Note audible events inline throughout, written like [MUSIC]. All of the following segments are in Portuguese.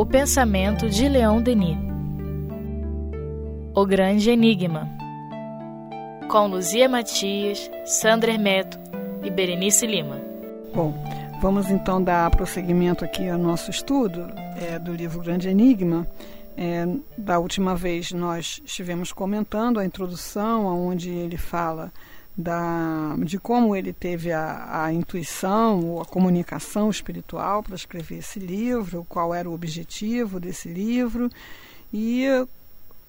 O pensamento de Leon Denis. O Grande Enigma. Com Luzia Matias, Sandra Hermeto e Berenice Lima. Bom, vamos então dar prosseguimento aqui ao nosso estudo é, do livro Grande Enigma. É, da última vez nós estivemos comentando a introdução, onde ele fala da, de como ele teve a, a intuição ou a comunicação espiritual para escrever esse livro, qual era o objetivo desse livro. E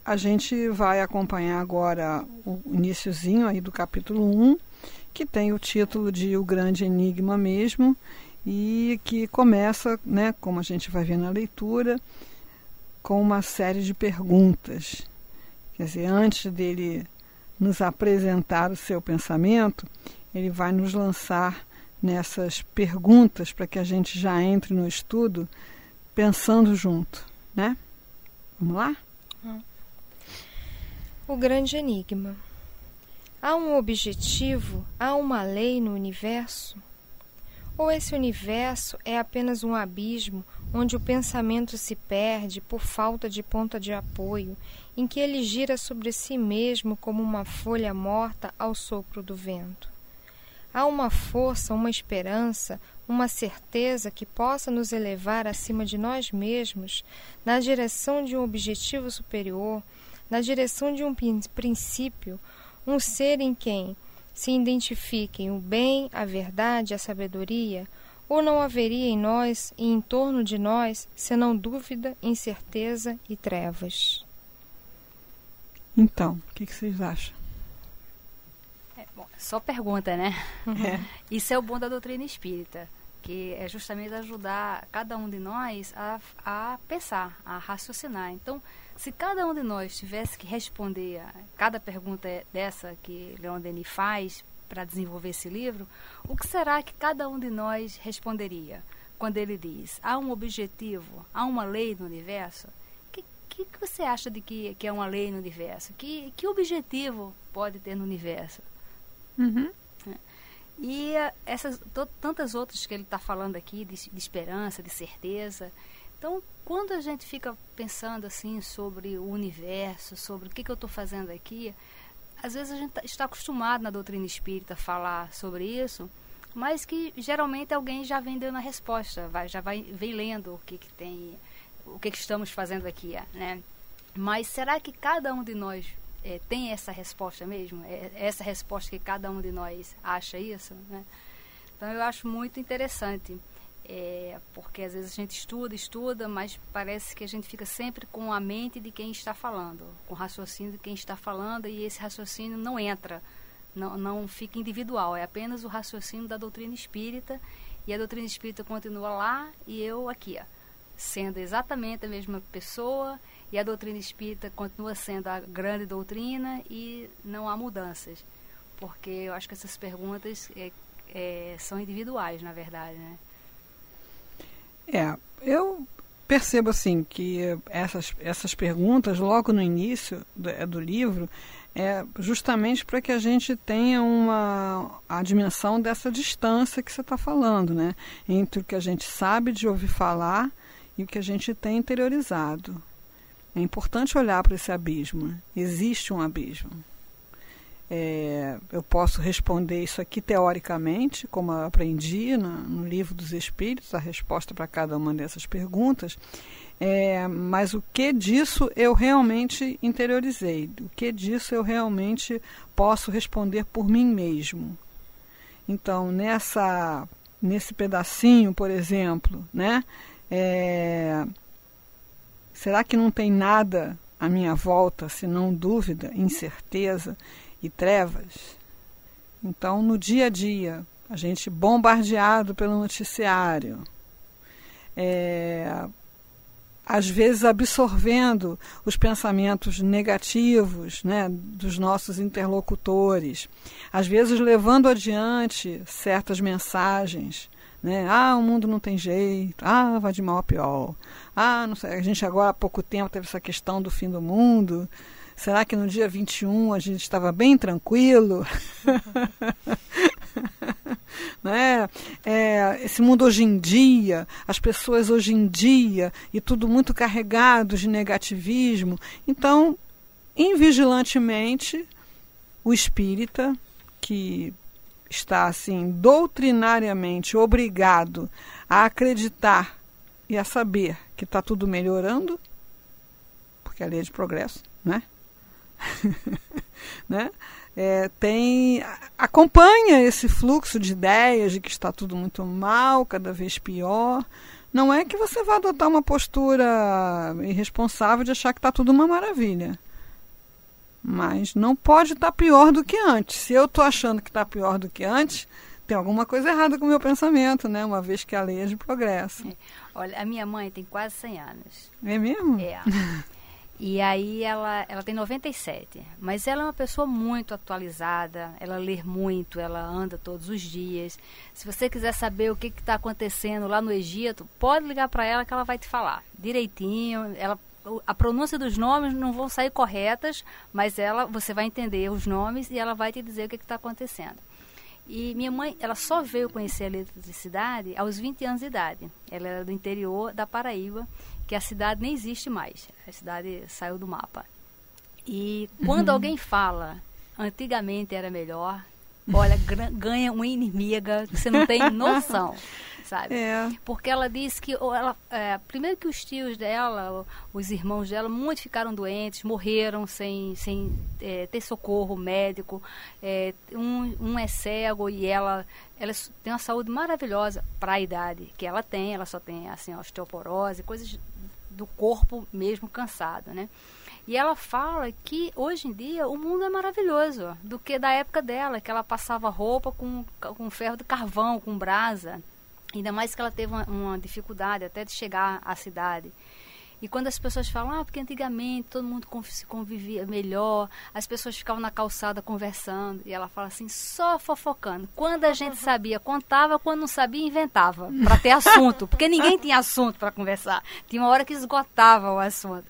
a gente vai acompanhar agora o iníciozinho aí do capítulo 1, que tem o título de O Grande Enigma mesmo, e que começa, né, como a gente vai ver na leitura, com uma série de perguntas. Quer dizer, antes dele nos apresentar o seu pensamento, ele vai nos lançar nessas perguntas para que a gente já entre no estudo pensando junto, né? Vamos lá? O grande enigma. Há um objetivo, há uma lei no universo? Ou esse universo é apenas um abismo onde o pensamento se perde por falta de ponta de apoio, em que ele gira sobre si mesmo como uma folha morta ao sopro do vento? Há uma força, uma esperança, uma certeza que possa nos elevar acima de nós mesmos, na direção de um objetivo superior, na direção de um princípio, um ser em quem se identifiquem o bem, a verdade, a sabedoria, ou não haveria em nós e em torno de nós senão dúvida, incerteza e trevas? Então, o que, que, vocês acham? É, bom, só pergunta, né? [LAUGHS] É. Isso é o bom da doutrina espírita, que é justamente ajudar cada um de nós a, a pensar, a raciocinar. Então, se cada um de nós tivesse que responder a cada pergunta dessa que Leon Denis faz para desenvolver esse livro, o que será que cada um de nós responderia quando ele diz há um objetivo, há uma lei no universo? O que, que, você acha de que, que é uma lei no universo? Que, que objetivo pode ter no universo? Uhum. É. E essas tantas outras que ele está falando aqui de, de esperança, de certeza, então, quando a gente fica pensando assim sobre o universo, sobre o que, que eu estou fazendo aqui, às vezes a gente tá, está acostumado na doutrina espírita a falar sobre isso, mas que geralmente alguém já vem dando a resposta, vai, já vai, vem lendo o que, que tem, o que, que estamos fazendo aqui, né? Mas será que cada um de nós é, tem essa resposta mesmo? É, é essa resposta que cada um de nós acha isso? Né? Então eu acho muito interessante. É, porque às vezes a gente estuda, estuda, mas parece que a gente fica sempre com a mente de quem está falando, com o raciocínio de quem está falando, e esse raciocínio não entra, não, não fica individual, é apenas o raciocínio da doutrina espírita, e a doutrina espírita continua lá e eu aqui, ó, sendo exatamente a mesma pessoa, e a doutrina espírita continua sendo a grande doutrina e não há mudanças, porque eu acho que essas perguntas é, é, são individuais, na verdade, né? É, eu percebo assim que essas, essas perguntas, logo no início do, é, do livro, é justamente para que a gente tenha uma a dimensão dessa distância que você está falando, né? Entre o que a gente sabe de ouvir falar e o que a gente tem interiorizado. É importante olhar para esse abismo. Existe um abismo. É, eu posso responder isso aqui teoricamente, como aprendi no, no livro dos Espíritos, a resposta para cada uma dessas perguntas, é, mas o que disso eu realmente interiorizei, o que disso eu realmente posso responder por mim mesmo. Então, nessa, nesse pedacinho, por exemplo, né, é, será que não tem nada à minha volta senão dúvida, incerteza? E trevas. Então, no dia a dia, a gente bombardeado pelo noticiário, é, às vezes absorvendo os pensamentos negativos né, dos nossos interlocutores, às vezes levando adiante certas mensagens. Né? Ah, o mundo não tem jeito, ah, vai de mal a pior. Ah, a gente agora há pouco tempo teve essa questão do fim do mundo. Será que no dia 21 a gente estava bem tranquilo? [LAUGHS] né? É, esse mundo hoje em dia, as pessoas hoje em dia, e tudo muito carregado de negativismo. Então, invigilantemente, o espírita, que está assim doutrinariamente obrigado a acreditar e a saber que está tudo melhorando, porque a lei é de progresso, né? [LAUGHS] né? É, tem acompanha esse fluxo de ideias de que está tudo muito mal, cada vez pior. Não é que você vá adotar uma postura irresponsável de achar que está tudo uma maravilha. Mas não pode estar tá pior do que antes. Se eu estou achando que está pior do que antes, tem alguma coisa errada com o meu pensamento, né? Uma vez que a lei é de progresso. É. Olha, a minha mãe tem quase 100 anos. É mesmo? É. [LAUGHS] E aí ela, ela tem 97, mas ela é uma pessoa muito atualizada, ela lê muito, ela anda todos os dias. Se você quiser saber o que está acontecendo lá no Egito, pode ligar para ela que ela vai te falar direitinho. Ela, a pronúncia dos nomes não vão sair corretas, mas ela, você vai entender os nomes e ela vai te dizer o que está acontecendo. E minha mãe, ela só veio conhecer a eletricidade aos 20 anos de idade. Ela era do interior da Paraíba que a cidade nem existe mais. A cidade saiu do mapa. E quando uhum. alguém fala, antigamente era melhor, olha, ganha uma inimiga que você não tem noção, [LAUGHS] sabe? É. Porque ela disse que, ela, é, primeiro que os tios dela, os irmãos dela, muitos ficaram doentes, morreram sem, sem é, ter socorro médico. É, um, um é cego e ela, ela tem uma saúde maravilhosa para a idade que ela tem. Ela só tem assim osteoporose, coisas do corpo mesmo cansado, né? E ela fala que hoje em dia o mundo é maravilhoso, do que da época dela, que ela passava roupa com, com ferro de carvão, com brasa. Ainda mais que ela teve uma, uma dificuldade até de chegar à cidade. E quando as pessoas falam, ah, porque antigamente todo mundo se convivia melhor, as pessoas ficavam na calçada conversando, e ela fala assim, só fofocando. Quando a gente sabia, contava, quando não sabia, inventava, [LAUGHS] para ter assunto, porque ninguém tinha assunto para conversar. Tinha uma hora que esgotava o assunto.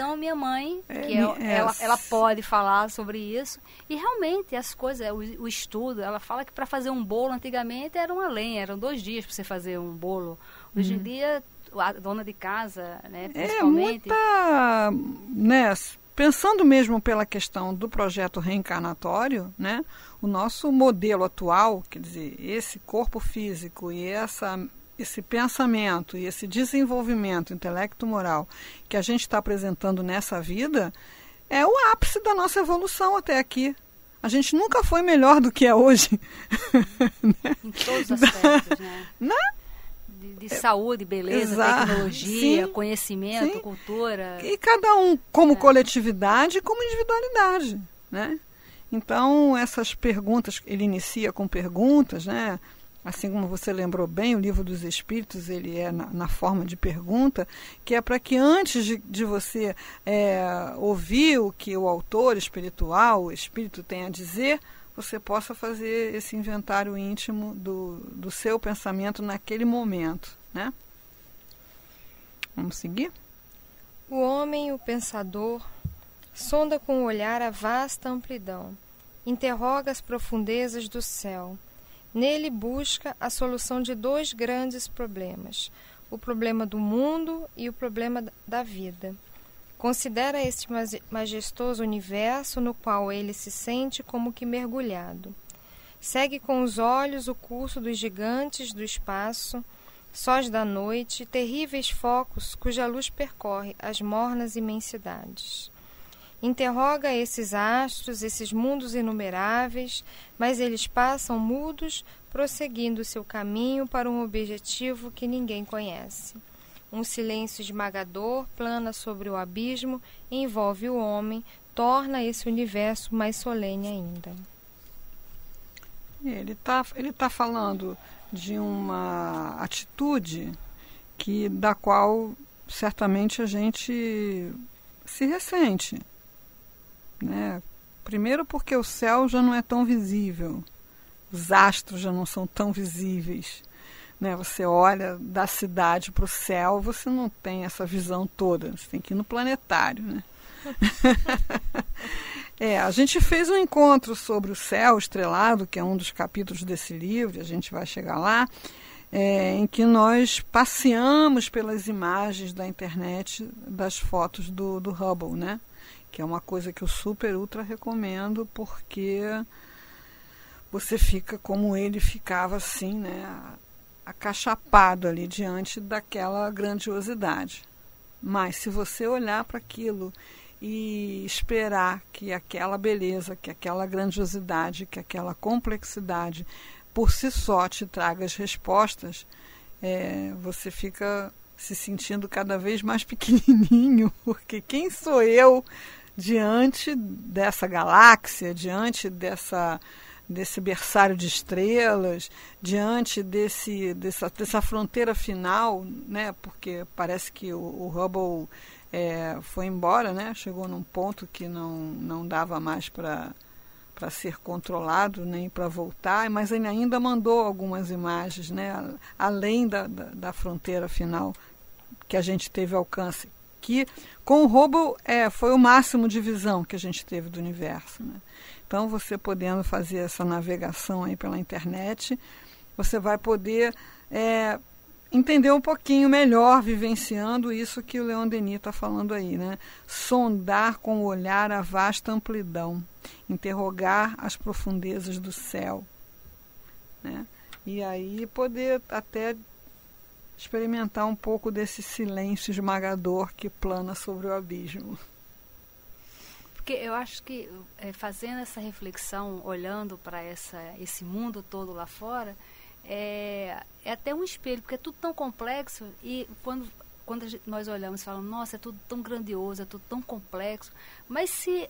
Então, minha mãe, é, que é, ela, ela pode falar sobre isso. E realmente, as coisas, o, o estudo, ela fala que para fazer um bolo antigamente era uma lenha, eram dois dias para você fazer um bolo. Hoje uhum. em dia, a dona de casa, né, é, principalmente. É muita, né, pensando mesmo pela questão do projeto reencarnatório, né, o nosso modelo atual, quer dizer, esse corpo físico e essa esse pensamento e esse desenvolvimento intelecto-moral que a gente está apresentando nessa vida é o ápice da nossa evolução até aqui. A gente nunca foi melhor do que é hoje. [LAUGHS] Em todos os aspectos, né? né? De, de saúde, beleza, Exato. tecnologia, Sim. conhecimento, Sim. cultura. E cada um como é. coletividade e como individualidade, né? Então, essas perguntas, ele inicia com perguntas, né? Assim como você lembrou bem, o livro dos Espíritos ele é na, na forma de pergunta, que é para que antes de, de você é, ouvir o que o autor espiritual, o Espírito tem a dizer, você possa fazer esse inventário íntimo do, do seu pensamento naquele momento, né? Vamos seguir? O homem, o pensador, sonda com o olhar a vasta amplidão, interroga as profundezas do céu. Nele busca a solução de dois grandes problemas: o problema do mundo e o problema da vida. Considera este majestoso universo no qual ele se sente como que mergulhado. Segue com os olhos o curso dos gigantes do espaço, sós da noite, terríveis focos cuja luz percorre as mornas imensidades. Interroga esses astros, esses mundos inumeráveis, mas eles passam mudos, prosseguindo seu caminho para um objetivo que ninguém conhece. Um silêncio esmagador plana sobre o abismo, envolve o homem, torna esse universo mais solene ainda. Ele está ele tá falando de uma atitude que da qual certamente a gente se ressente. Né? Primeiro porque o céu já não é tão visível, os astros já não são tão visíveis. Né? Você olha da cidade para o céu, você não tem essa visão toda. Você tem que ir no planetário. Né? [LAUGHS] É, a gente fez um encontro sobre o céu estrelado, que é um dos capítulos desse livro, a gente vai chegar lá, é, em que nós passeamos pelas imagens da internet das fotos do, do Hubble, né? Que é uma coisa que eu super ultra recomendo, porque você fica como ele ficava assim, né? Acachapado ali diante daquela grandiosidade. Mas se você olhar para aquilo e esperar que aquela beleza, que aquela grandiosidade, que aquela complexidade por si só te traga as respostas, é, você fica se sentindo cada vez mais [LAUGHS] pequenininho, porque quem sou eu diante dessa galáxia, diante dessa desse berçário de estrelas, diante desse, dessa, dessa fronteira final, né? porque parece que o, o Hubble é, foi embora, né? chegou num ponto que não, não dava mais para para ser controlado nem para voltar, mas ele ainda mandou algumas imagens, né, além da, da, da, fronteira final que a gente teve alcance, que com o Hubble é, foi o máximo de visão que a gente teve do universo. Né? Então, você podendo fazer essa navegação aí pela internet, você vai poder é, entender um pouquinho melhor, vivenciando isso que o Leon Denis está falando aí, né? Sondar com o olhar a vasta amplidão, interrogar as profundezas do céu, né? E aí poder até experimentar um pouco desse silêncio esmagador que plana sobre o abismo. Porque eu acho que é, fazendo essa reflexão, olhando para esse mundo todo lá fora, é, é até um espelho, porque é tudo tão complexo e quando quando nós olhamos e falamos, nossa, é tudo tão grandioso, é tudo tão complexo, mas se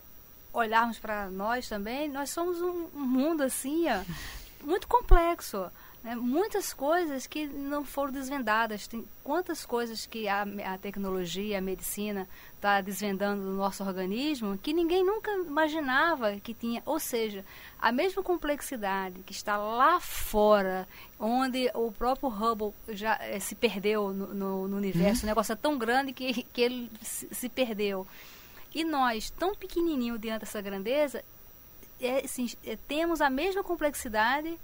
olharmos para nós também, nós somos um, um mundo assim, ó, muito complexo. Né? Muitas coisas que não foram desvendadas. Tem quantas coisas que a, a tecnologia, a medicina está desvendando do nosso organismo que ninguém nunca imaginava que tinha. Ou seja, a mesma complexidade que está lá fora, onde o próprio Hubble já eh, se perdeu no, no, no universo. Uhum. O negócio é tão grande que, que ele se, se perdeu. E nós, tão pequenininho diante dessa grandeza, é, assim, é, temos a mesma complexidade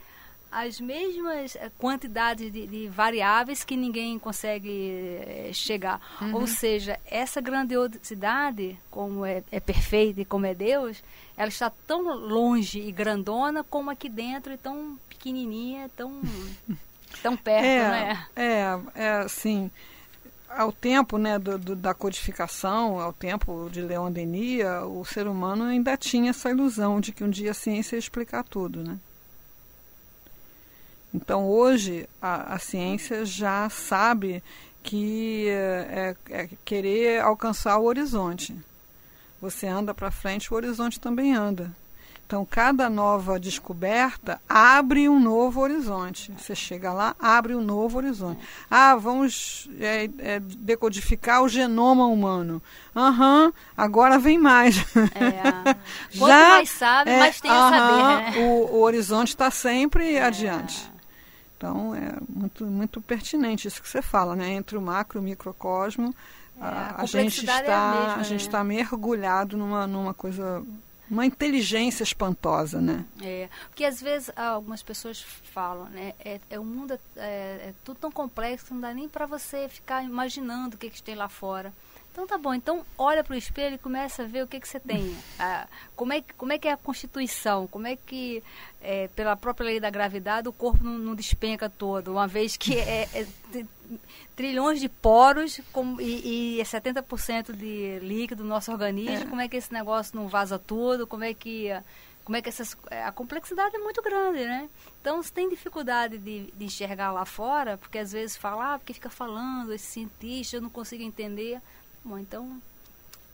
as mesmas eh, quantidades de, de, variáveis que ninguém consegue eh, chegar. Uhum. Ou seja, essa grandiosidade, como é, é, perfeita e como é Deus, ela está tão longe e grandona como aqui dentro e tão pequenininha, tão, [LAUGHS] tão perto, é, né? É, é assim, ao tempo né, do, do, da codificação, ao tempo de Leon Denis, o ser humano ainda tinha essa ilusão de que um dia a ciência ia explicar tudo, né? Então, hoje, a, a ciência já sabe que é, é, é querer alcançar o horizonte. Você anda para frente, o horizonte também anda. Então, cada nova descoberta abre um novo horizonte. Você chega lá, abre um novo horizonte. Ah, vamos é, é, decodificar o genoma humano. Aham, uhum, agora vem mais. É. [LAUGHS] Quanto Já, mais sabe, é, mais tem a saber. Né? O, o horizonte está sempre adiante. Então é muito, muito pertinente isso que você fala, né? Entre o macro e o microcosmo, é, a, a, gente está é a, mesma, a gente está né? mergulhado numa, numa coisa uma inteligência espantosa, né? É, porque às vezes algumas pessoas falam, né? É, é o mundo é, é, tudo tão complexo, não dá nem para você ficar imaginando o que, que tem lá fora. Então tá bom, então olha para o espelho e começa a ver o que, que você tem. [LAUGHS] Ah, como, é, como é que é a constituição, como é que, é, pela própria lei da gravidade, o corpo não, não despenca todo, uma vez que é, é [LAUGHS] trilhões de poros com, e, e 70% de líquido do nosso organismo, é. como é que esse negócio não vaza tudo, como é que como é que essas, a complexidade é muito grande, né? Então, se tem dificuldade de, de enxergar lá fora, porque às vezes fala, ah, porque fica falando, esse cientista, eu não consigo entender. Bom, então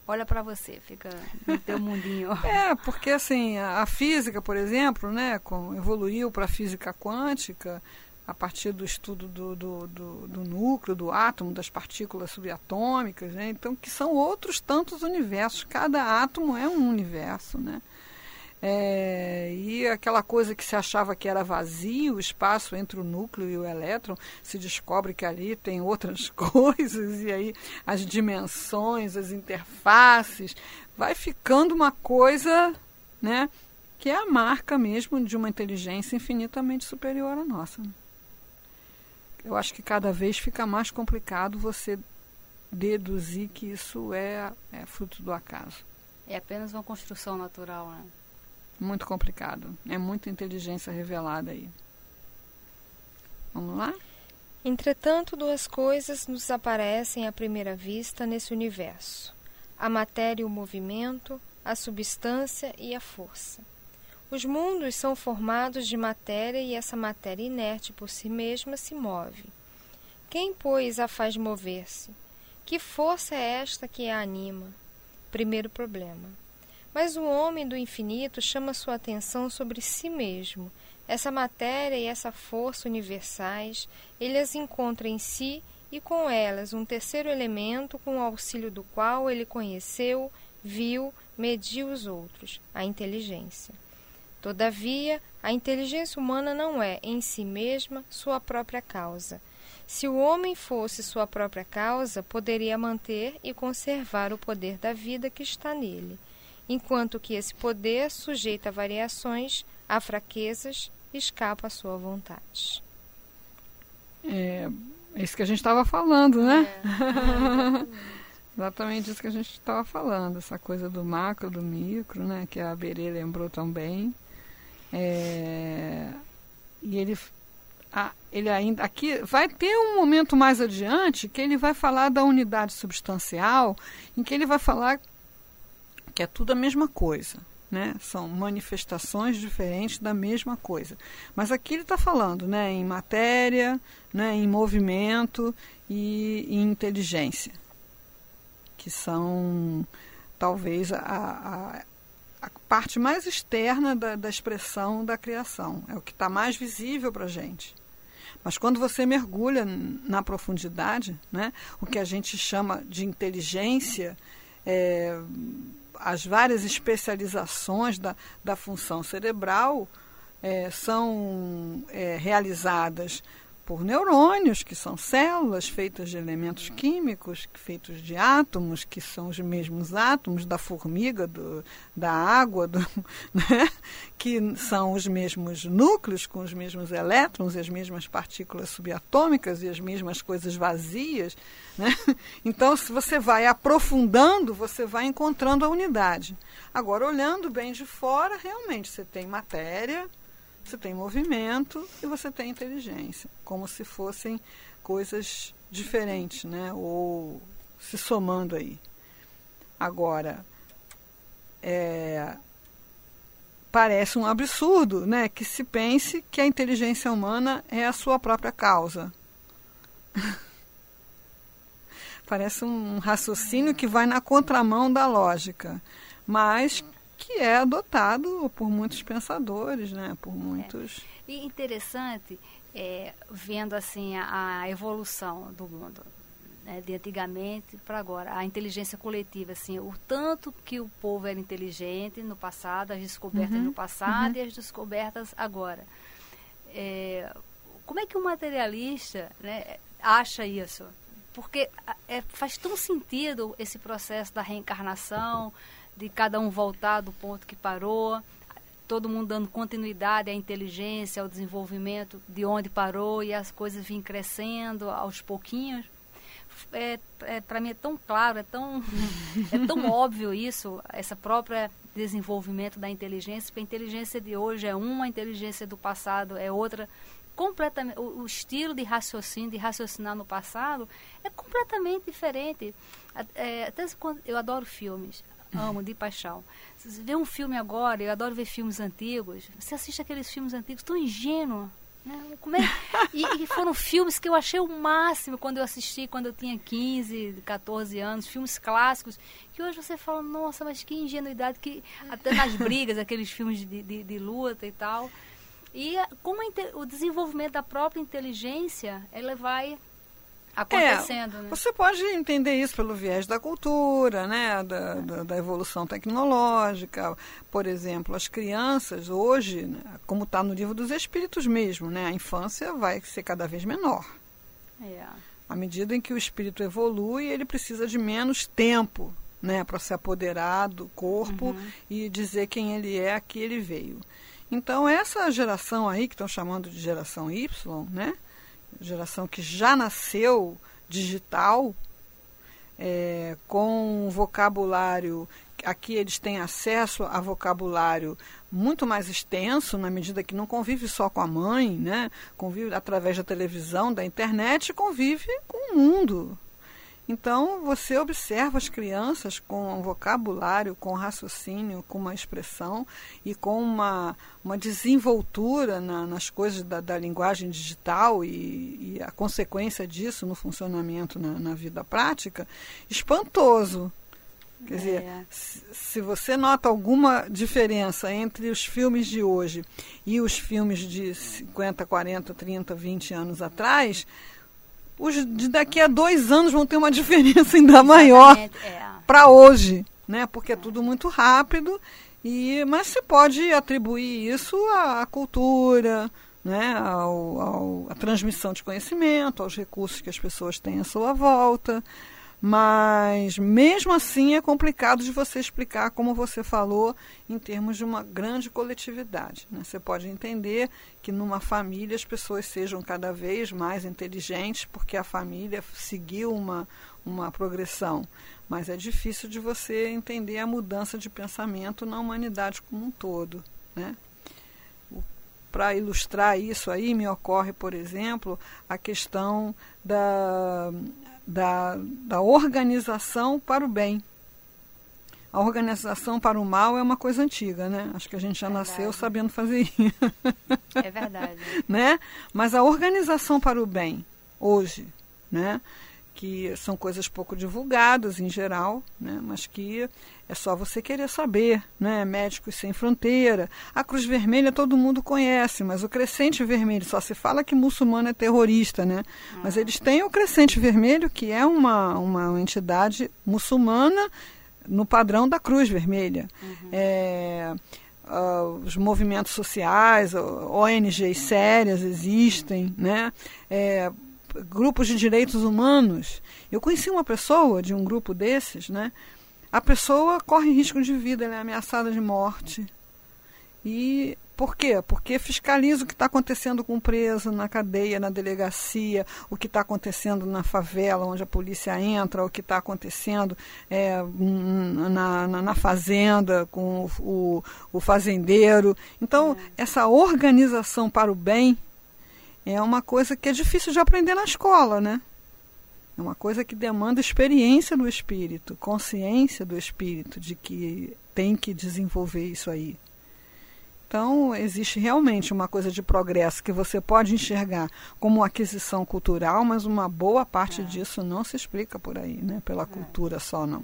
olha para você, fica no teu mundinho. [LAUGHS] É, porque assim, a, física, por exemplo, né, com, evoluiu para a física quântica a partir do estudo do, do, do, do, núcleo, do átomo, das partículas subatômicas, né? então que são outros tantos universos. Cada átomo é um universo, né? É, e aquela coisa que se achava que era vazio, o espaço entre o núcleo e o elétron, se descobre que ali tem outras [LAUGHS] coisas, e aí as dimensões, as interfaces, vai ficando uma coisa né, que é a marca mesmo de uma inteligência infinitamente superior à nossa. Eu acho que cada vez fica mais complicado você deduzir que isso é, é fruto do acaso. É apenas uma construção natural, né? Muito complicado. É muita inteligência revelada aí. Vamos lá? Entretanto, duas coisas nos aparecem à primeira vista nesse universo: a matéria e o movimento, a substância e a força. Os mundos são formados de matéria e essa matéria inerte por si mesma se move. Quem, pois, a faz mover-se? Que força é esta que a anima? Primeiro problema. Mas o homem do infinito chama sua atenção sobre si mesmo. Essa matéria e essa força universais, ele as encontra em si e com elas um terceiro elemento com o auxílio do qual ele conheceu, viu, mediu os outros, a inteligência. Todavia, a inteligência humana não é, em si mesma, sua própria causa. Se o homem fosse sua própria causa, poderia manter e conservar o poder da vida que está nele enquanto que esse poder, sujeito a variações, a fraquezas, escapa à sua vontade. É, é isso que a gente estava falando, né? É. [LAUGHS] Exatamente isso que a gente estava falando, essa coisa do macro, do micro, né? Que a Berê lembrou também. É, e ele, a, ele ainda aqui vai ter um momento mais adiante que ele vai falar da unidade substancial, em que ele vai falar que é tudo a mesma coisa. Né? São manifestações diferentes da mesma coisa. Mas aqui ele está falando né, em matéria, né, em movimento e em inteligência, que são talvez a, a, a parte mais externa da, da expressão da criação. É o que está mais visível para a gente. Mas quando você mergulha na profundidade, né, o que a gente chama de inteligência, é, as várias especializações da, da função cerebral é, são é, realizadas por neurônios, que são células feitas de elementos químicos, feitos de átomos, que são os mesmos átomos da formiga, do, da água, do, [LAUGHS] né? que são os mesmos núcleos, com os mesmos elétrons e as mesmas partículas subatômicas e as mesmas coisas vazias. Né? Então, se você vai aprofundando, você vai encontrando a unidade. Agora, olhando bem de fora, realmente você tem matéria, você tem movimento e você tem inteligência, como se fossem coisas diferentes, né? Ou se somando aí. Agora, é, parece um absurdo, né? Que se pense que a inteligência humana é a sua própria causa. [LAUGHS] parece um raciocínio que vai na contramão da lógica, mas que é adotado por muitos pensadores, né? Por muitos. É. E interessante, é, vendo assim a, a, evolução do mundo, né, de antigamente para agora, a inteligência coletiva, assim, o tanto que o povo era inteligente no passado, as descobertas uhum, no passado uhum. e as descobertas agora. É, como é que o materialista né, acha isso? Porque é, faz tão sentido esse processo da reencarnação, de cada um voltar do ponto que parou, todo mundo dando continuidade à inteligência, ao desenvolvimento de onde parou e as coisas vêm crescendo aos pouquinhos. É, é para mim é tão claro, é tão, [LAUGHS] é tão óbvio isso, essa própria desenvolvimento da inteligência, porque a inteligência de hoje é uma, a inteligência do passado é outra, completamente o, estilo de raciocínio, de raciocinar no passado é completamente diferente. É, até eu adoro filmes, amo de paixão. Você vê um filme agora, eu adoro ver filmes antigos, você assiste aqueles filmes antigos tão ingênuo. Né? Como é? e, e, foram filmes que eu achei o máximo quando eu assisti, quando eu tinha 15, 14 anos, filmes clássicos, que hoje você fala, nossa, mas que ingenuidade, que até nas brigas, aqueles filmes de, de, de luta e tal. E como o desenvolvimento da própria inteligência, ela vai acontecendo. É, né? Você pode entender isso pelo viés da cultura, né? Da, da, da evolução tecnológica. Por exemplo, as crianças hoje, né? como está no livro dos espíritos mesmo, né? a infância vai ser cada vez menor. É. À medida em que o espírito evolui, ele precisa de menos tempo né, para se apoderar do corpo Uhum. e dizer quem ele é, a que ele veio. Então, essa geração aí, que estão chamando de geração Y, né, geração que já nasceu digital, é, com um vocabulário, aqui eles têm acesso a vocabulário muito mais extenso, na medida que não convive só com a mãe, né? convive através da televisão, da internet, convive com o mundo. Então, você observa as crianças com um vocabulário, com raciocínio, com uma expressão e com uma, uma desenvoltura na, nas coisas da, da linguagem digital e, e, a consequência disso no funcionamento na, na vida prática, espantoso. Quer dizer, É. se, se você nota alguma diferença entre os filmes de hoje e os filmes de 50, 40, 30, 20 anos atrás, os de daqui a dois anos vão ter uma [LAUGHS] diferença ainda maior É. para hoje, né? Porque é tudo muito rápido e mas se pode atribuir isso à, à cultura, né? Ao, ao, à transmissão de conhecimento, aos recursos que as pessoas têm à sua volta. Mas mesmo assim é complicado de você explicar, como você falou, em termos de uma grande coletividade. Né? Você pode entender que numa família as pessoas sejam cada vez mais inteligentes, porque a família seguiu uma, uma progressão. Mas é difícil de você entender a mudança de pensamento na humanidade como um todo. Né? Para ilustrar isso aí, me ocorre, por exemplo, a questão da da, da organização para o bem. A organização para o mal é uma coisa antiga, né? Acho que a gente já Verdade. nasceu sabendo fazer isso, É verdade. [LAUGHS] né? Mas a organização para o bem, hoje, né? Que são coisas pouco divulgadas em geral, né? Mas que é só você querer saber, né? Médicos Sem Fronteira. A Cruz Vermelha todo mundo conhece, mas o Crescente Vermelho, só se fala que muçulmano é terrorista, né? Mas eles têm o Crescente Vermelho, que é uma, uma entidade muçulmana no padrão da Cruz Vermelha. É, ah, os movimentos sociais, ONGs sérias existem, né? É, grupos de direitos humanos. Eu conheci uma pessoa de um grupo desses, né? A pessoa corre risco de vida, ela é ameaçada de morte. E por quê? Porque fiscaliza o que está acontecendo com o preso na cadeia, na delegacia, o que está acontecendo na favela, onde a polícia entra, o que está acontecendo é, na, na, na, fazenda com o, o, o fazendeiro. Então, é. essa organização para o bem é uma coisa que é difícil de aprender na escola, né? É uma coisa que demanda experiência do espírito, consciência do espírito de que tem que desenvolver isso aí. Então, existe realmente uma coisa de progresso que você pode enxergar como aquisição cultural, mas uma boa parte é. disso não se explica por aí, né? Pela é. cultura só, não.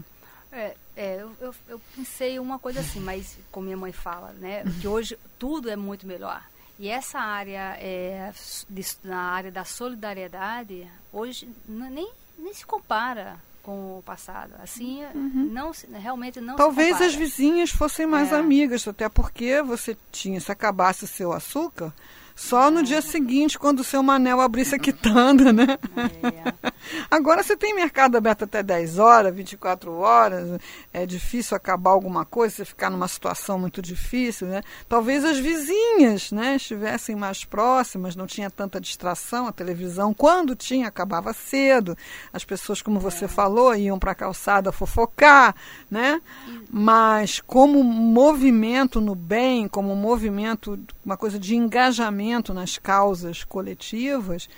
É, é eu, eu, eu, pensei uma coisa assim, mas como minha mãe fala, né? Que hoje tudo é muito melhor. E essa área, é, de, na área da solidariedade, hoje nem, nem se compara com o passado. Assim, uhum. não realmente não Talvez as vizinhas fossem mais é. amigas, até porque você tinha, se acabasse o seu açúcar, só no dia seguinte, quando o seu Manel abrisse a quitanda, né? É. [LAUGHS] Agora você tem mercado aberto até 10 horas, 24 horas, é difícil acabar alguma coisa, você ficar numa situação muito difícil, né? Talvez as vizinhas, né, estivessem mais próximas, não tinha tanta distração, a televisão, quando tinha, acabava cedo. As pessoas, como você é. falou, iam para a calçada fofocar, né? Mas como movimento no bem, como movimento, uma coisa de engajamento nas causas coletivas,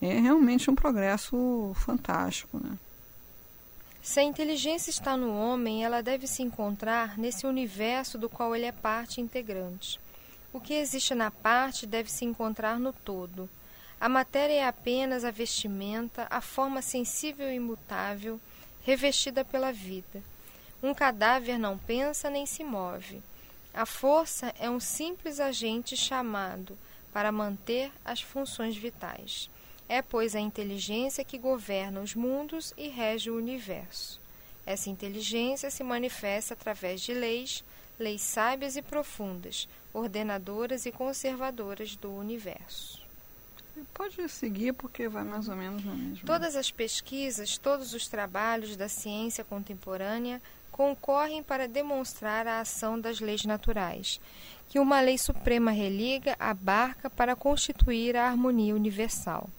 é realmente um progresso fantástico. Né? Se a inteligência está no homem, ela deve se encontrar nesse universo do qual ele é parte integrante. O que existe na parte deve se encontrar no todo. A matéria é apenas a vestimenta, a forma sensível e imutável, revestida pela vida. Um cadáver não pensa nem se move. A força é um simples agente chamado para manter as funções vitais. É, pois, a inteligência que governa os mundos e rege o universo. Essa inteligência se manifesta através de leis, leis sábias e profundas, ordenadoras e conservadoras do universo. Pode seguir porque vai mais ou menos no mesmo. Todas as pesquisas, todos os trabalhos da ciência contemporânea concorrem para demonstrar a ação das leis naturais, que uma lei suprema religa, abarca para constituir a harmonia universal.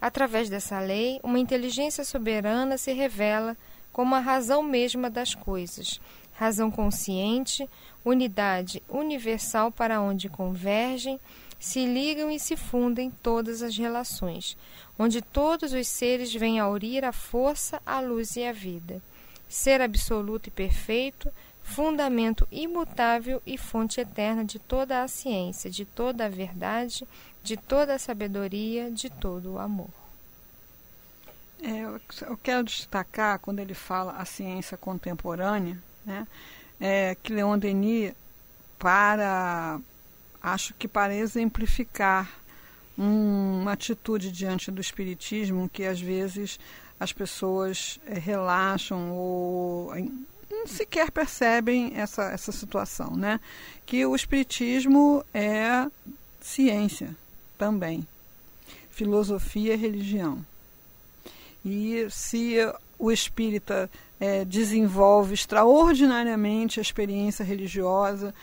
Através dessa lei, uma inteligência soberana se revela como a razão mesma das coisas, razão consciente, unidade universal para onde convergem, se ligam e se fundem todas as relações, onde todos os seres vêm aurir a força, a luz e a vida. Ser absoluto e perfeito, fundamento imutável e fonte eterna de toda a ciência, de toda a verdade, de toda a sabedoria, de todo o amor. É, eu quero destacar, quando ele fala a ciência contemporânea, né, é, que Leon Denis, para, acho que para exemplificar um, uma atitude diante do espiritismo que às vezes as pessoas é, relaxam ou sequer percebem essa, essa situação, né? Que o espiritismo é ciência também, filosofia e religião. E se o espírita é, desenvolve extraordinariamente a experiência religiosa,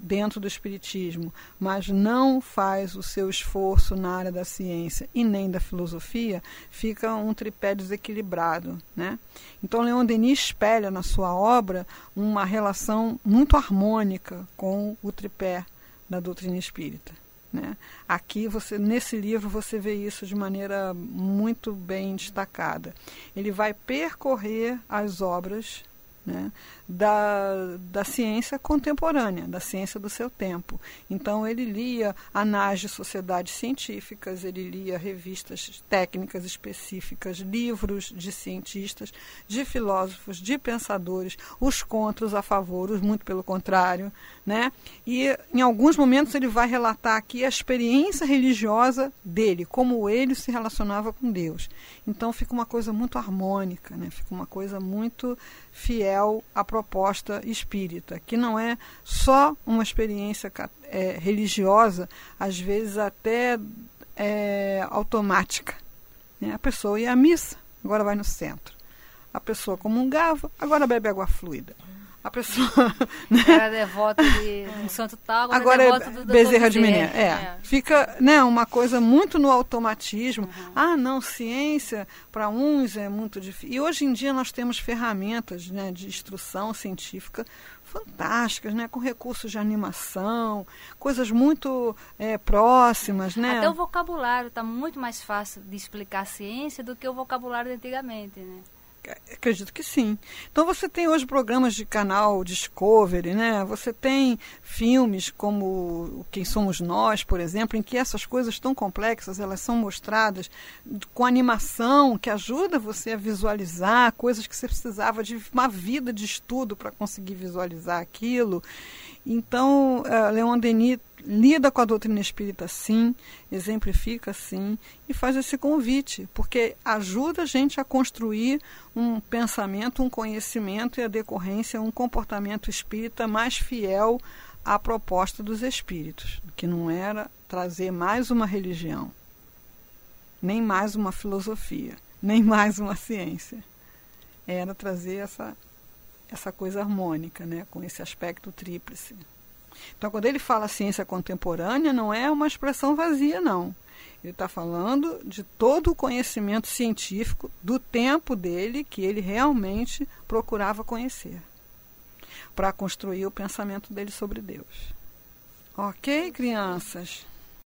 dentro do espiritismo, mas não faz o seu esforço na área da ciência e nem da filosofia, fica um tripé desequilibrado, né? Então Leon Denis espelha na sua obra uma relação muito harmônica com o tripé da doutrina espírita. Né? Aqui você nesse livro você vê isso de maneira muito bem destacada. Ele vai percorrer as obras né, da, da ciência contemporânea, da ciência do seu tempo. Então, ele lia anais de sociedades científicas, ele lia revistas técnicas específicas, livros de cientistas, de filósofos, de pensadores, os contras a favor, os muito pelo contrário. Né? E, em alguns momentos, ele vai relatar aqui a experiência religiosa dele, como ele se relacionava com Deus. Então, fica uma coisa muito harmônica, né? fica uma coisa muito fiel à proposta espírita, que não é só uma experiência é, religiosa, às vezes até é, automática. Né? A pessoa ia à missa, agora vai no centro. A pessoa comungava, agora bebe água fluida a pessoa. [LAUGHS] Né? Era devota de um santo tal, agora, agora é do Bezerra de Menezes. É, é, Fica né, uma coisa muito no automatismo. Uhum. Ah, não, ciência para uns é muito difícil. E hoje em dia nós temos ferramentas né, de instrução científica fantásticas, né, com recursos de animação, coisas muito é, próximas, né? Até o vocabulário está muito mais fácil de explicar a ciência do que o vocabulário de antigamente, né? Acredito que sim. Então você tem hoje programas de canal Discovery, né? Você tem filmes como Quem Somos Nós, por exemplo, em que essas coisas tão complexas elas são mostradas com animação que ajuda você a visualizar coisas que você precisava de uma vida de estudo para conseguir visualizar aquilo. Então, uh, Leon Denis lida com a doutrina espírita sim, exemplifica sim e faz esse convite, porque ajuda a gente a construir um pensamento, um conhecimento e a decorrência, um comportamento espírita mais fiel à proposta dos espíritos, que não era trazer mais uma religião, nem mais uma filosofia, nem mais uma ciência. Era trazer essa, essa coisa harmônica, né, com esse aspecto tríplice. Então, quando ele fala ciência contemporânea, não é uma expressão vazia, não. Ele está falando de todo o conhecimento científico do tempo dele que ele realmente procurava conhecer para construir o pensamento dele sobre Deus. Ok, crianças?